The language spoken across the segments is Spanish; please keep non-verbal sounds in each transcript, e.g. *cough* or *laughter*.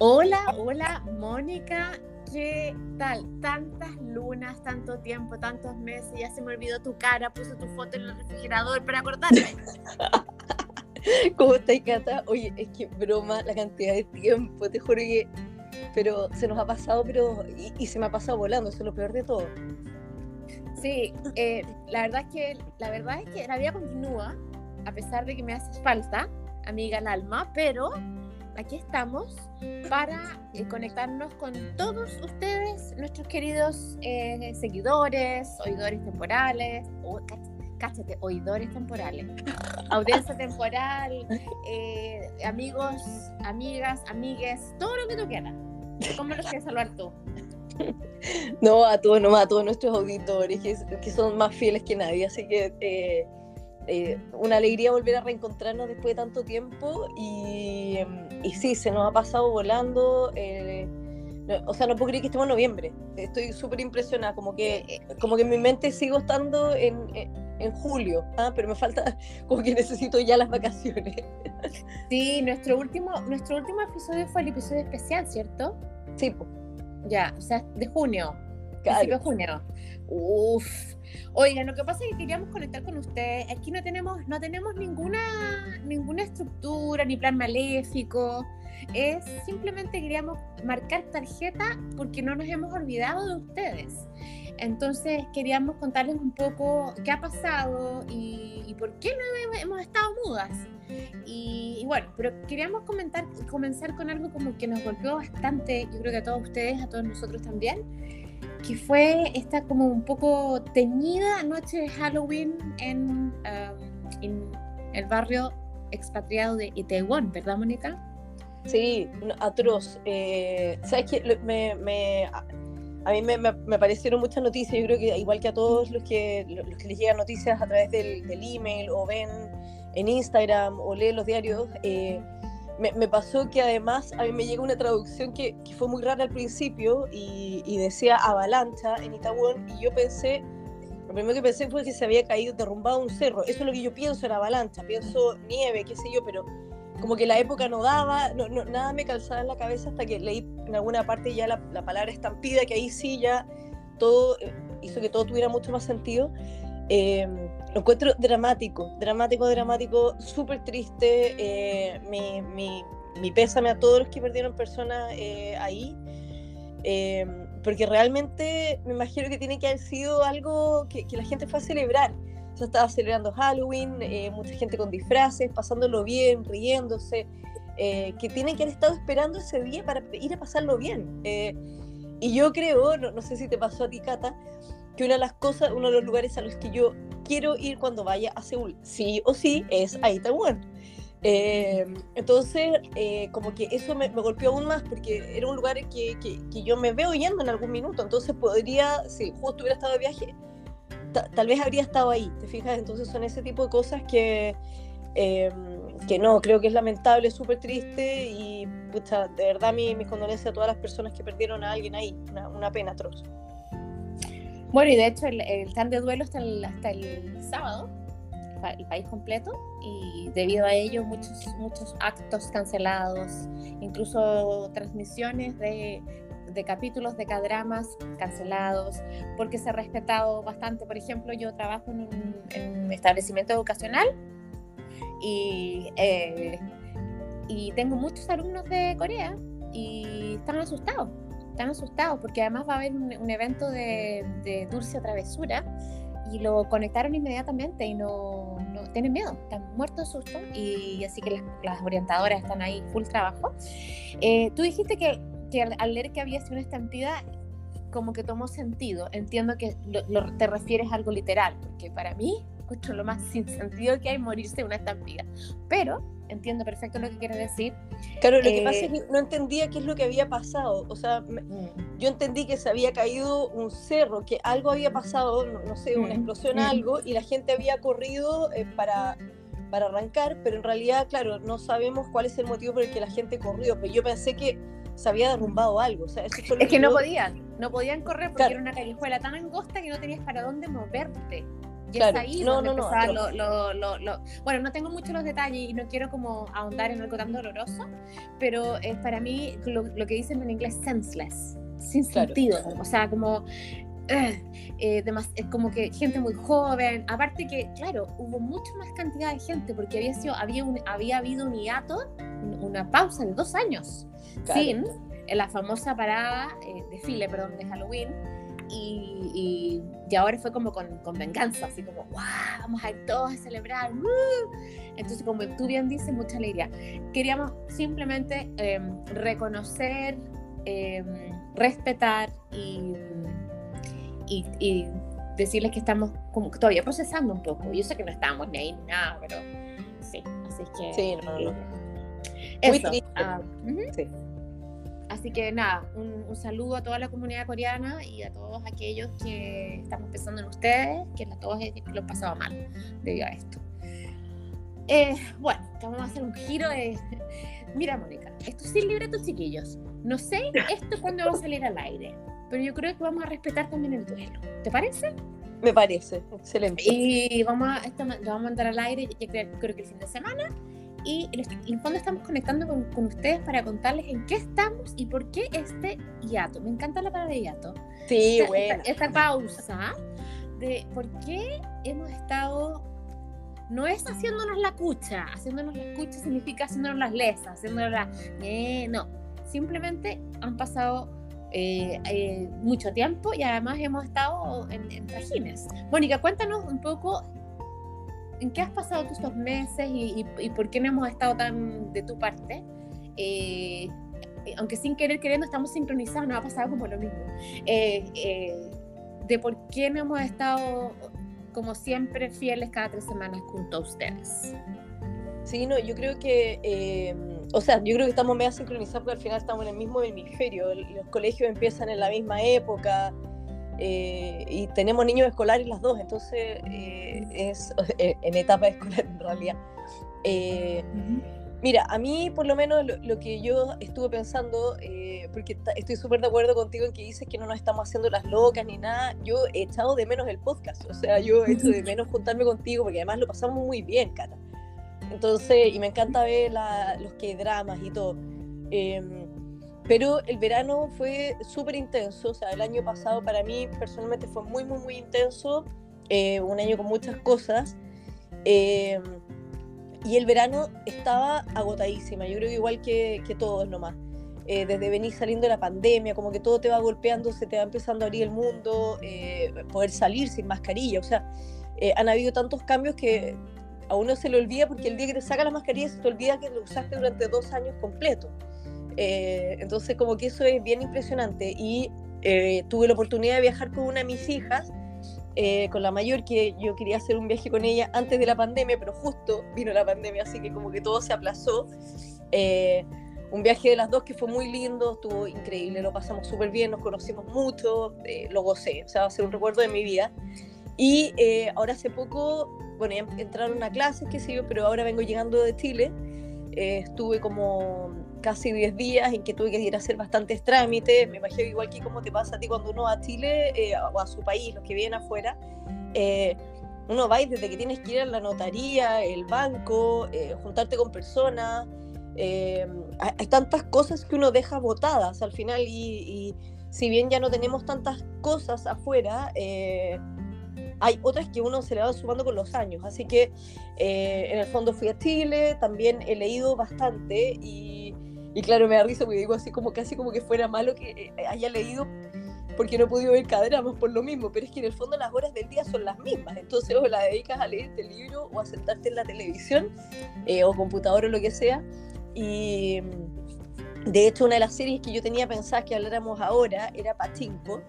Hola, hola, Mónica. ¿Qué tal? Tantas lunas, tanto tiempo, tantos meses, ya se me olvidó tu cara, puse tu foto en el refrigerador para acordarme. *laughs* ¿Cómo estás, Cata? Oye, es que broma la cantidad de tiempo, te juro que. Pero se nos ha pasado, pero. Y, se me ha pasado volando, eso es lo peor de todo. Sí, eh, la verdad es que la verdad es que la vida continúa, a pesar de que me haces falta, amiga el alma, pero aquí estamos para eh, conectarnos con todos ustedes, nuestros queridos eh, seguidores, oidores temporales, o, cáchate, oidores temporales, *laughs* audiencia temporal, eh, amigos, amigas, amigues, todo lo que tú quieras. ¿Cómo los quieres saludar tú? *laughs* No, a todos, no, a todos nuestros auditores que, que son más fieles que nadie, así que eh, una alegría volver a reencontrarnos después de tanto tiempo y, y sí, se nos ha pasado volando. Eh, o sea, no puedo creer que estemos en noviembre. Estoy súper impresionada, como que, como que en mi mente sigo estando en, en julio, ¿ah? pero me falta, *laughs* como que necesito ya las vacaciones. *laughs* Sí, nuestro último, nuestro último episodio fue el episodio especial, ¿cierto? Sí, pues. Ya, o sea, de junio. Claro. de junio. Uf, Oigan, lo que pasa es que queríamos conectar con ustedes. Aquí no tenemos, no tenemos ninguna, ninguna estructura ni plan maléfico. Es simplemente queríamos marcar tarjeta porque no nos hemos olvidado de ustedes. Entonces queríamos contarles un poco qué ha pasado y, por qué no hemos estado mudas. Y, y, bueno, pero queríamos comentar, comenzar con algo como que nos golpeó bastante, yo creo que a todos ustedes, a todos nosotros también, que fue esta como un poco teñida noche de Halloween en, um, el barrio expatriado de Itaewon, ¿verdad, Mónica? Sí, atroz. Eh, ¿Sabes qué? Me, me, a mí me, me, aparecieron muchas noticias, yo creo que igual que a todos los que, los que les llegan noticias a través del, del email o ven en Instagram o leen los diarios, eh, me, pasó que además a mí me llegó una traducción que, fue muy rara al principio y, decía avalancha en Itaún y yo pensé, lo primero que pensé fue que se había caído, derrumbado un cerro. Eso es lo que yo pienso en avalancha, pienso nieve, qué sé yo, pero como que la época no daba, nada me calzaba en la cabeza hasta que leí en alguna parte ya la, la palabra estampida, que ahí sí ya todo eh, hizo que todo tuviera mucho más sentido. Eh, lo encuentro dramático, dramático, dramático, súper triste. Eh, mi, mi, mi, pésame a todos los que perdieron personas eh, ahí. Eh, porque realmente me imagino que tiene que haber sido algo que, que la gente fue a celebrar. Ya estaba celebrando Halloween, mucha gente con disfraces, pasándolo bien, riéndose, que tienen que haber estado esperando ese día para ir a pasarlo bien. y yo creo, no, no sé si te pasó a ti, Cata, que una de las cosas, uno de los lugares a los que yo quiero ir cuando vaya a Seúl, sí o sí, es a Itaewon. Eh, entonces, eh, como que eso me, golpeó aún más porque era un lugar que, que, yo me veo yendo en algún minuto, entonces podría, si justo hubiera estado de viaje, tal vez habría estado ahí, ¿te fijas? Entonces son ese tipo de cosas que, eh, que no, creo que es lamentable, súper triste y pucha, de verdad mi, mis condolencias a todas las personas que perdieron a alguien ahí, una, una pena atroz. Bueno, y de hecho el, el stand de duelo hasta el, hasta el sábado, el país completo, y debido a ello muchos, muchos actos cancelados, incluso transmisiones de, de capítulos de cadramas cancelados, porque se ha respetado bastante. Por ejemplo, yo trabajo en un, establecimiento educacional y, eh, y tengo muchos alumnos de Corea y están asustados están asustados porque además va a haber un, evento de, dulce travesura y lo conectaron inmediatamente y no, no tienen miedo, están muertos de susto y así que las, orientadoras están ahí full trabajo. Eh, tú dijiste que, que al, leer que había sido una estampida como que tomó sentido. Entiendo que te refieres a algo literal, porque para mí, escucho lo más sin sentido que hay morirse una estampida. Pero entiendo perfecto lo que quieres decir. Claro, lo que pasa es eh, que no entendía qué es lo que había pasado. O sea, mm. yo entendí que se había caído un cerro, que algo había pasado, no, sé, una mm, explosión, mm. algo, y la gente había corrido eh, para, para arrancar, pero en realidad, claro, no sabemos cuál es el motivo por el que la gente corrió. Pero yo pensé que se había derrumbado algo. O sea, eso es que, no podían, no podían correr porque era una callejuela tan angosta que no tenías para dónde moverte. Y es ahí no, donde no, no, lo, lo, lo, Bueno, no tengo muchos los detalles y no quiero como ahondar en algo tan doloroso, pero es para mí lo, que dicen en inglés senseless, sin sentido. O sea, como eh, eh, es como que gente muy joven, aparte que, claro, hubo mucha más cantidad de gente porque había, sido, había, un, había habido un hiato, una pausa de dos años, sin la famosa parada, eh, desfile, perdón, de Halloween, y, y, ahora fue como con, con, venganza, así como, wow, vamos a ir todos a celebrar. Entonces, como tú bien dices, mucha alegría. Queríamos simplemente em, reconocer, em, respetar y, y, decirles que estamos como todavía procesando un poco. Yo sé que no estamos ni ahí ni nada, pero sí, así que... Sí, no, no. Eso, ah, sí. Así que nada, un, saludo a toda la comunidad coreana y a todos aquellos que estamos pensando en ustedes, que a todos lo han pasado mal debido a esto. Eh, bueno, vamos a hacer un giro de... Mira, Mónica, esto sin libretos chiquillos. No sé esto cuándo va a salir al aire, pero yo creo que vamos a respetar también el duelo. ¿Te parece? Me parece, excelente. Y vamos a, esto lo vamos a mandar al aire, yo creo, creo que el fin de semana y en el fondo estamos conectando con, con, ustedes para contarles en qué estamos y por qué este hiato. Me encanta la palabra hiato. Sí, bueno. Esta, pausa de por qué hemos estado no es haciéndonos la cucha, haciéndonos la cucha significa haciéndonos las lesas, haciéndonos la... Eh, no, simplemente han pasado eh, eh, mucho tiempo y además hemos estado en, en trajines. Mónica, cuéntanos un poco ¿en qué has pasado tú estos meses y, por qué no hemos estado tan de tu parte? Eh, aunque sin querer queriendo estamos sincronizados, nos ha pasado como lo mismo. Eh, eh, de por qué no hemos estado como siempre fieles cada tres semanas junto a ustedes. Sí, no, yo creo que, o sea, yo creo que estamos medio sincronizados porque al final estamos en el mismo hemisferio, los colegios empiezan en la misma época, eh, y tenemos niños escolares las dos, entonces eh, es *laughs* eh, en etapa escolar en realidad. Mira, a mí por lo menos lo, que yo estuve pensando, porque estoy súper de acuerdo contigo en que dices que no nos estamos haciendo las locas ni nada, yo he echado de menos el podcast, o sea, yo he hecho de *laughs* menos juntarme contigo porque además lo pasamos muy bien, Cata. Entonces, y me encanta ver los que dramas y todo. Em, pero el verano fue súper intenso, o sea, el año pasado para mí personalmente fue muy, muy, muy intenso, eh, un año con muchas cosas. Eh, y el verano estaba agotadísima, yo creo que igual que, que todos nomás. Eh, desde venir saliendo de la pandemia, como que todo te va golpeando, se te va empezando a abrir el mundo, poder salir sin mascarilla, o sea, han habido tantos cambios que a uno se le olvida porque el día que te saca la mascarilla se te olvida que lo usaste durante dos años completos. Eh, entonces como que eso es bien impresionante y eh, tuve la oportunidad de viajar con una de mis hijas, eh, con la mayor, que yo quería hacer un viaje con ella antes de la pandemia, pero justo vino la pandemia, así que como que todo se aplazó. un viaje de las dos que fue muy lindo, estuvo increíble, lo pasamos súper bien, nos conocimos mucho, lo gocé, o sea, va a ser un recuerdo de mi vida. Y ahora hace poco, bueno, entraron a clases, qué sé yo, pero ahora vengo llegando de Chile. estuve como casi 10 días en que tuve que ir a hacer bastantes trámites. Me imagino igual que como te pasa a ti cuando uno va a Chile eh, o a su país, los que vienen afuera. Eh, uno va y desde que tienes que ir a la notaría, el banco, eh, juntarte con personas. hay tantas cosas que uno deja botadas al final y, y si bien ya no tenemos tantas cosas afuera, hay otras que uno se le va sumando con los años. Así que en el fondo fui a Chile, también he leído bastante y y claro, me da risa porque digo así como casi como que fuera malo que eh, haya leído porque no he podido ver cadramas por lo mismo, pero es que en el fondo las horas del día son las mismas, entonces o la dedicas a leer este libro o a sentarte en la televisión eh, o computador o lo que sea. Y mm, de hecho una de las series que yo tenía pensada que habláramos ahora era Pachinko,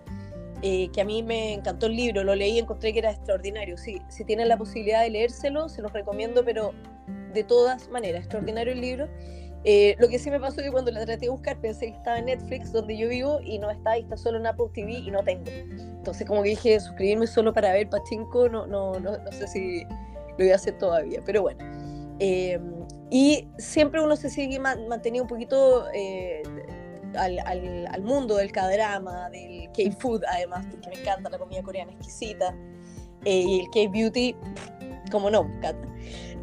eh, que a mí me encantó el libro, lo leí y encontré que era extraordinario. Sí, si tienen la posibilidad de leérselo, se los recomiendo, pero de todas maneras, extraordinario el libro. Eh, lo que sí me pasó es que cuando la traté de buscar pensé que estaba en Netflix, donde yo vivo, y no está, y está solo en Apple TV y no tengo. Entonces como que dije, suscribirme solo para ver Pachinko, no, no, no, no sé si lo voy a hacer todavía, pero bueno. Em, y siempre uno se sigue manteniendo un poquito eh, al, al, al, mundo del K-drama, del K-food además, porque me encanta la comida coreana exquisita. Eh, y el K-Beauty, como no, Cata.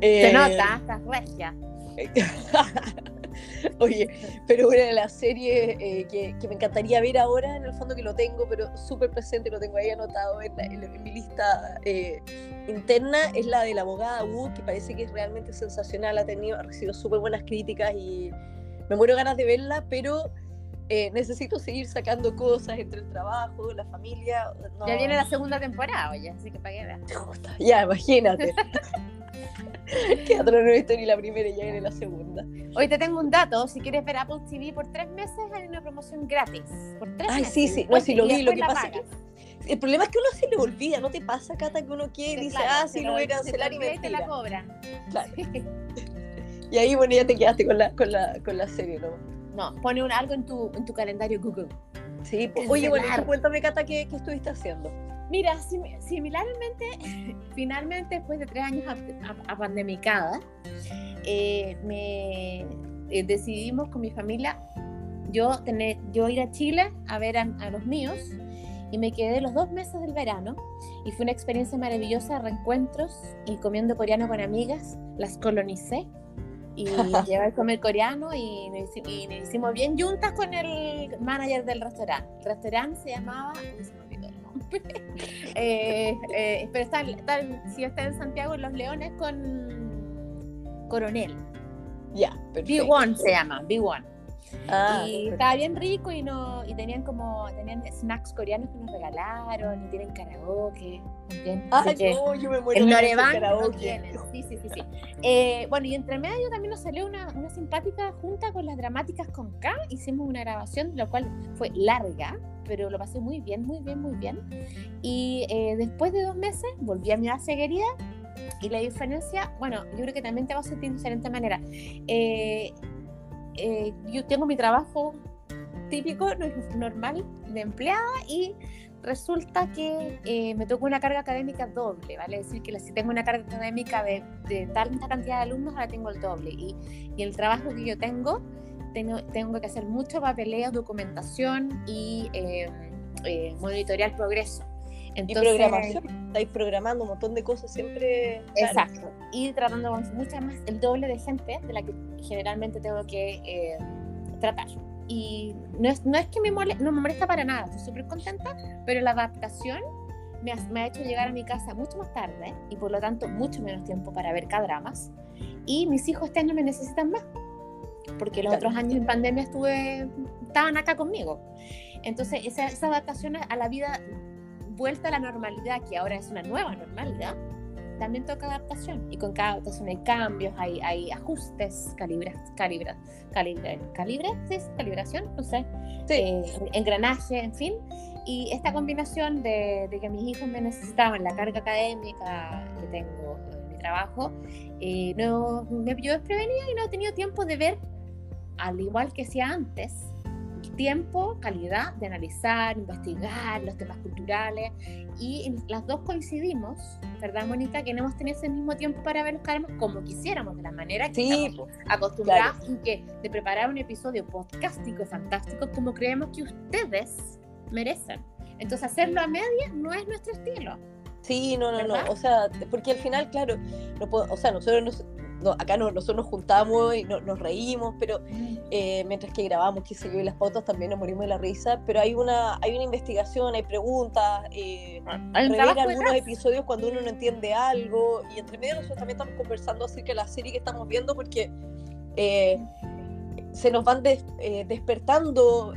Se nota, estás regia. *laughs* Oye, pero una de las series eh, que, me encantaría ver ahora, en el fondo que lo tengo, pero súper presente, lo tengo ahí anotado en, mi lista eh, interna, es la de la abogada Wu, que parece que es realmente sensacional, ha tenido, ha recibido súper buenas críticas y me muero ganas de verla, pero eh, necesito seguir sacando cosas entre el trabajo, la familia. Ya viene la segunda temporada, oye, así que para qué. *laughs* Ya, imagínate. *laughs* que otra no he visto ni la primera y ya viene la segunda. Hoy te tengo un dato, si quieres ver Apple TV por tres meses hay una promoción gratis. Por tres Ay, sí, sí, no, si lo vi, lo que pasa es que el problema es que uno se le olvida, ¿no te pasa, Cata, que uno quiere y dice, ah, sí, lo voy a cancelar y me te la cobran. Claro. *laughs* y ahí, bueno, ya te quedaste con la, con la, con la serie, ¿no? No, pone un, algo en tu, en tu calendario Google. Sí, pues, oye, bueno, cuéntame, Cata, ¿qué, ¿qué estuviste haciendo? Mira, similarmente, *laughs* finalmente después de tres años a, pandemicada, eh, me eh, decidimos con mi familia yo, tener, yo ir a Chile a ver a, los míos y me quedé los dos meses del verano y fue una experiencia maravillosa de reencuentros y comiendo coreano con amigas, las colonicé y *laughs* llevé a comer coreano y nos, hicimos bien juntas con el manager del restaurante. El restaurante se llamaba... *laughs* Eh, eh, pero está, si está en Santiago, en Los Leones, con Coronel. Ya, B1 se llama, B1. Ah, y estaba bien rico y no y tenían como tenían snacks coreanos que nos regalaron y tienen karaoke ah no, yo me muero el Norevan no tienen sí sí sí, sí. Eh, bueno y entre medio también nos salió una, una simpática junta con las dramáticas con K hicimos una grabación lo cual fue larga pero lo pasé muy bien, muy bien, muy bien. Y eh, después de dos meses volví a mi base querida y la diferencia, bueno, yo creo que también te va a sentir de diferente manera. Eh, eh, yo tengo mi trabajo típico, normal, de empleada y resulta que me tocó una carga académica doble, ¿vale? Es decir, que si tengo una carga académica de, de tanta cantidad de alumnos, ahora tengo el doble. Y, el trabajo que yo tengo tengo, que hacer mucho papeleo, documentación y eh, eh, monitorear progreso. Entonces, y programación, estáis programando un montón de cosas siempre. Exacto. Y tratando con mucha más, el doble de gente de la que generalmente tengo que eh, tratar. Y no es, no es que me molesta, no me molesta para nada, estoy súper contenta, pero la adaptación me ha, me ha, hecho llegar a mi casa mucho más tarde y por lo tanto mucho menos tiempo para ver dramas Y mis hijos este año me necesitan más porque los otros años en pandemia estuve, estaban acá conmigo. Entonces, esa, esa adaptación a la vida vuelta a la normalidad, que ahora es una nueva normalidad, también toca adaptación. Y con cada adaptación hay cambios, hay, hay ajustes, calibras, calibra, calibre, calibre, ¿sí? calibración, no sé, eh, engranaje, en fin. Y esta combinación de, de, que mis hijos me necesitaban, la carga académica que tengo en mi trabajo, eh, no, me pilló desprevenida y no he tenido tiempo de ver al igual que hacía antes, tiempo, calidad de analizar, investigar los temas culturales y las dos coincidimos, ¿verdad, Mónica? Que no hemos tenido ese mismo tiempo para ver los caramos como quisiéramos, de la manera que estamos acostumbrados y que de preparar un episodio podcástico fantástico como creemos que ustedes merecen. Entonces hacerlo a medias no es nuestro estilo. Sí, no, no, no. O sea, porque al final, claro, no puedo, o sea, nosotros nos, acá nosotros nos juntamos y nos reímos, pero eh, mientras que grabamos, qué sé yo, y las fotos también nos morimos de la risa, pero hay una, hay una investigación, hay preguntas, eh, hay algunos episodios cuando uno no entiende algo, y entre medio nosotros también estamos conversando acerca de la serie que estamos viendo, porque eh, se nos van eh, despertando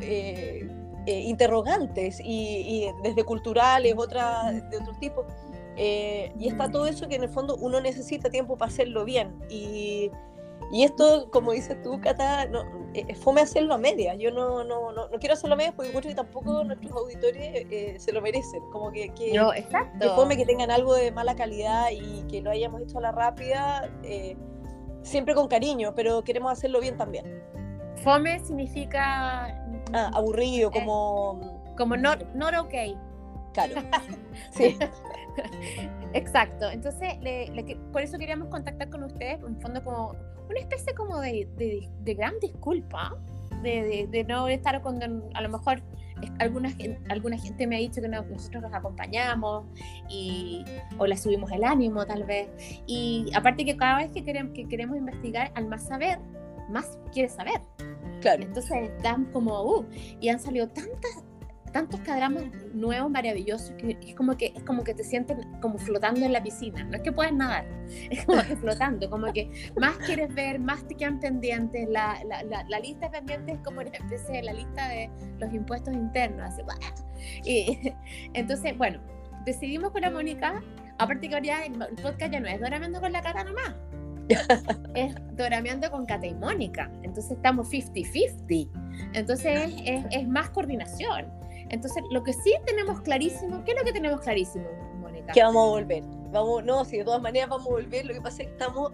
interrogantes, y, y, desde culturales, otras de otros tipos. Eh, y está todo eso que en el fondo uno necesita tiempo para hacerlo bien. Y, y esto, como dices tú, Cata, no, eh, fome hacerlo a medias. Yo no, no, no, quiero hacerlo a medias porque creo que tampoco nuestros auditores eh, se lo merecen. Como que, que, no, exacto. que fome que tengan algo de mala calidad y que lo hayamos hecho a la rápida, siempre con cariño, pero queremos hacerlo bien también. Fome significa... Ah, aburrido, como... Como not, not okay. Claro. *laughs* sí. *laughs* Exacto. Entonces, por eso queríamos contactar con ustedes, en fondo como una especie como de, gran disculpa, de, no estar con, a lo mejor alguna, alguna gente me ha dicho que nosotros los acompañamos y, o la subimos el ánimo tal vez. Y aparte que cada vez que queremos, que queremos investigar, al más saber, más quieres saber. Claro. Entonces están como, uh, y han salido tantas, tantos cadramas nuevos, maravillosos, que es como que, es como que te sientes como flotando en la piscina. No es que puedas nadar, *laughs* es como que flotando, como que más quieres ver, más te quedan pendientes. La, la, la, lista de pendientes es como empecé la lista de los impuestos internos. Así, y, *laughs* entonces, bueno, decidimos con la Mónica, aparte que ahora el podcast ya no es Doramando con la cara nomás. *laughs* es Dorameando con Cata y Mónica. Entonces estamos 50-50. Entonces es, es, más coordinación. Entonces, lo que sí tenemos clarísimo, ¿qué es lo que tenemos clarísimo, Mónica? Que vamos a volver. Vamos, no, si de todas maneras vamos a volver, lo que pasa es que estamos,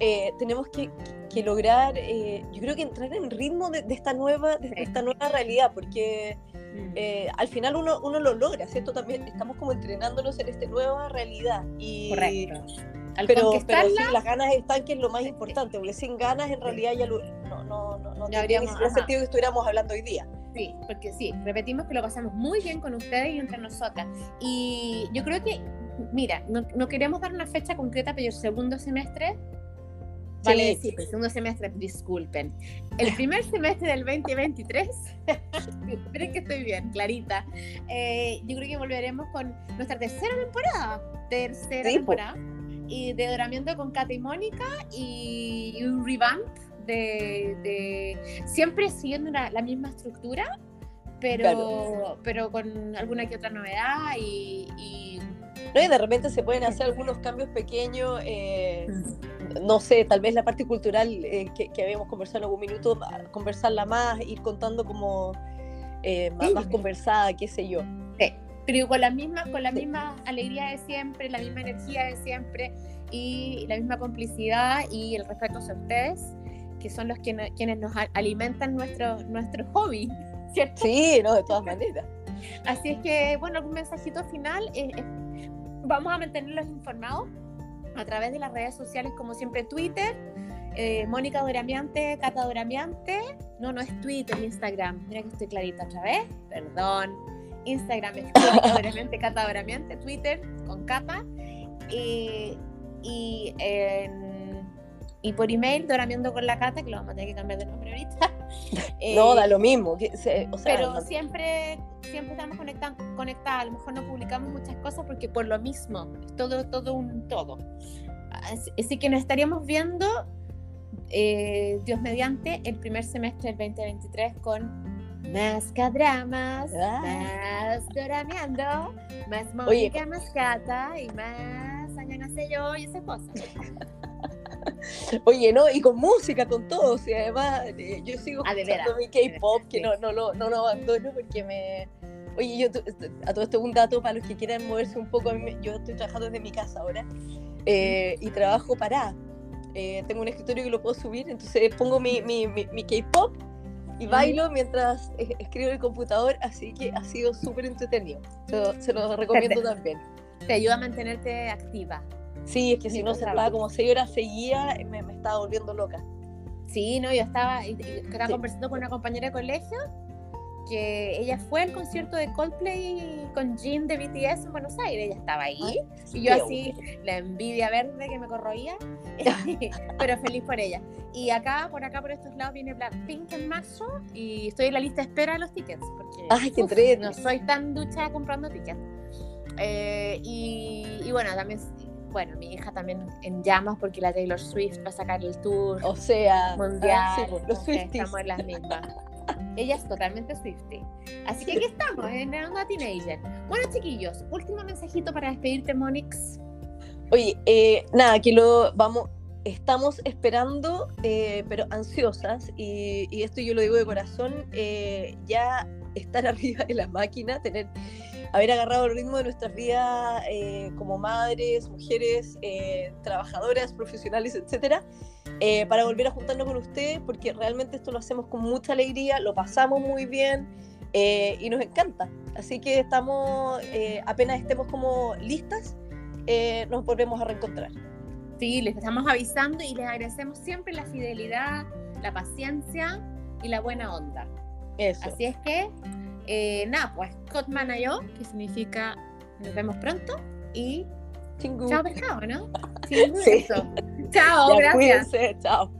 eh, tenemos que, que lograr, eh, yo creo que entrar en ritmo de, esta, nueva, de esta nueva realidad, porque mm. eh, al final uno, uno lo logra, ¿cierto? También estamos como entrenándonos en esta nueva realidad. Y, Correcto. pero, pero sí, las ganas están, que es lo más importante, porque sin ganas en realidad ya lo, no, no, no, no tendría sentido que estuviéramos hablando hoy día. Sí, porque sí, repetimos que lo pasamos muy bien con ustedes y entre nosotras. Y yo creo que, mira, no, queremos dar una fecha concreta, pero el segundo semestre Vale, sí, el segundo semestre, disculpen. El primer semestre del 2023, *laughs* esperen que estoy bien, clarita. Eh, yo creo que volveremos con nuestra tercera temporada. Tercera temporada. Y de Doramiento con Kate y Mónica y un revamp de, siempre siguiendo la misma estructura, pero, pero con alguna que otra novedad y, ¿No? y de repente se pueden hacer algunos cambios pequeños, eh, no sé, tal vez la parte cultural eh, que, que, habíamos conversado en algún minuto, conversarla más, ir contando como eh, más, conversada, qué sé yo. Sí, pero con la misma, con la misma alegría de siempre, la misma energía de siempre y la misma complicidad y el respeto hacia ustedes que son los que, quienes nos alimentan nuestro, nuestro hobby, ¿cierto? Sí, no, de todas maneras. Así es que, bueno, algún mensajito final. Eh, eh, vamos a mantenerlos informados a través de las redes sociales, como siempre, Twitter, eh, Mónica Doramiante, Cata Doramiante. No, no es Twitter, Instagram. Mira que estoy clarita otra vez. Perdón. Instagram es Mónica Doramiante, Cata Doramiante. Twitter con Cata. y en y por email, Doramiendo con la Cata, que lo vamos a tener que cambiar de nombre ahorita. *laughs* no, da lo mismo. pero siempre, siempre estamos conectados, conectadas. A lo mejor no publicamos muchas cosas porque por lo mismo, es todo, todo un todo. Así, que nos estaríamos viendo, eh, Dios mediante, el primer semestre del 2023 con más cadramas, ah. más Dorameando, más Mónica, más Cata y más Añana yo y esas cosas. *laughs* *laughs* Oye, ¿no? Y con música, con todo. Y además, eh, yo sigo ah, escuchando mi K-pop, que no, no, lo, no lo abandono porque me. Oye, yo a todo esto un dato para los que quieran moverse un poco. Yo estoy trabajando desde mi casa ahora eh, y trabajo para. Eh, tengo un escritorio que lo puedo subir, entonces pongo mi, mi, mi, K-pop y bailo mientras escribo en el computador, así que ha sido súper entretenido. Se, se lo recomiendo también. Te ayuda a mantenerte activa. Sí, es que si no se estaba como seis horas seguía, me, me estaba volviendo loca. Sí, no, yo estaba, estaba conversando con una compañera de colegio que ella fue al concierto de Coldplay con Jin de BTS en Buenos Aires, ella estaba ahí y yo así, la envidia verde que me corroía, *laughs* pero feliz por ella. Y acá, por acá, por estos lados viene Blackpink en marzo y estoy en la lista de espera de los tickets porque Ay, qué no soy tan ducha comprando tickets. Eh, y, y, bueno, también bueno, mi hija también en llamas porque la Taylor Swift va a sacar el tour o sea, mundial. Pues, los estamos en las mismas. *laughs* Ella es totalmente Swifty. Así que aquí estamos, en una teenager. Bueno, chiquillos, último mensajito para despedirte, Monix. Oye, eh, nada, que lo vamos, estamos esperando, eh, pero ansiosas, y, y, esto yo lo digo de corazón, eh, ya estar *laughs* arriba de la máquina, tener haber agarrado el ritmo de nuestras vidas eh, como madres, mujeres, eh, trabajadoras, profesionales, etcétera, eh, para volver a juntarnos con ustedes, porque realmente esto lo hacemos con mucha alegría, lo pasamos muy bien y nos encanta. Así que estamos, apenas estemos como listas, nos volvemos a reencontrar. Sí, les estamos avisando y les agradecemos siempre la fidelidad, la paciencia y la buena onda. Eso. Así es que Eh, nada, pues Scott Manayo, que significa nos vemos pronto y Chingu. chao pescado, ¿no? *laughs* Sí, Sí. eso. Chao, Ya, gracias. Cuídense, chao.